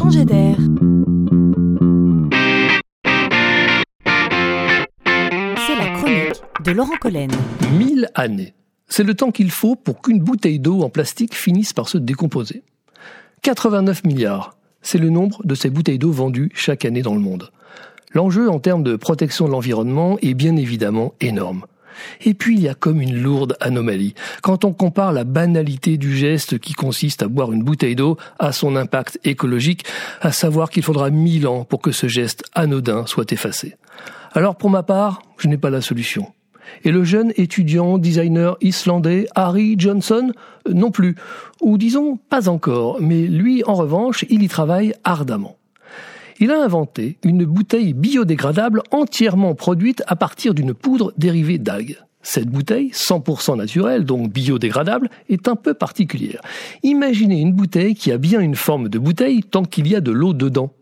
changer d'air. C'est la chronique de Laurent Collen. 1000 années. C'est le temps qu'il faut pour qu'une bouteille d'eau en plastique finisse par se décomposer. 89 milliards. C'est le nombre de ces bouteilles d'eau vendues chaque année dans le monde. L'enjeu en termes de protection de l'environnement est bien évidemment énorme. Et puis il y a comme une lourde anomalie quand on compare la banalité du geste qui consiste à boire une bouteille d'eau à son impact écologique, à savoir qu'il faudra mille ans pour que ce geste anodin soit effacé. Alors pour ma part, je n'ai pas la solution. Et le jeune étudiant designer islandais Harry Johnson non plus, ou disons pas encore, mais lui en revanche, il y travaille ardemment il a inventé une bouteille biodégradable entièrement produite à partir d'une poudre dérivée d'algues. Cette bouteille, 100% naturelle, donc biodégradable, est un peu particulière. Imaginez une bouteille qui a bien une forme de bouteille tant qu'il y a de l'eau dedans.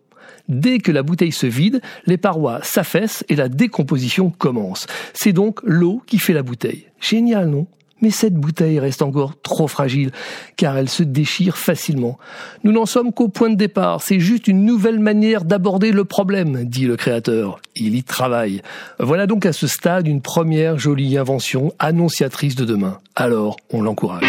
Dès que la bouteille se vide, les parois s'affaissent et la décomposition commence. C'est donc l'eau qui fait la bouteille. Génial, non? Mais cette bouteille reste encore trop fragile, car elle se déchire facilement. Nous n'en sommes qu'au point de départ, c'est juste une nouvelle manière d'aborder le problème, dit le créateur. Il y travaille. Voilà donc à ce stade une première jolie invention annonciatrice de demain. Alors, on l'encourage.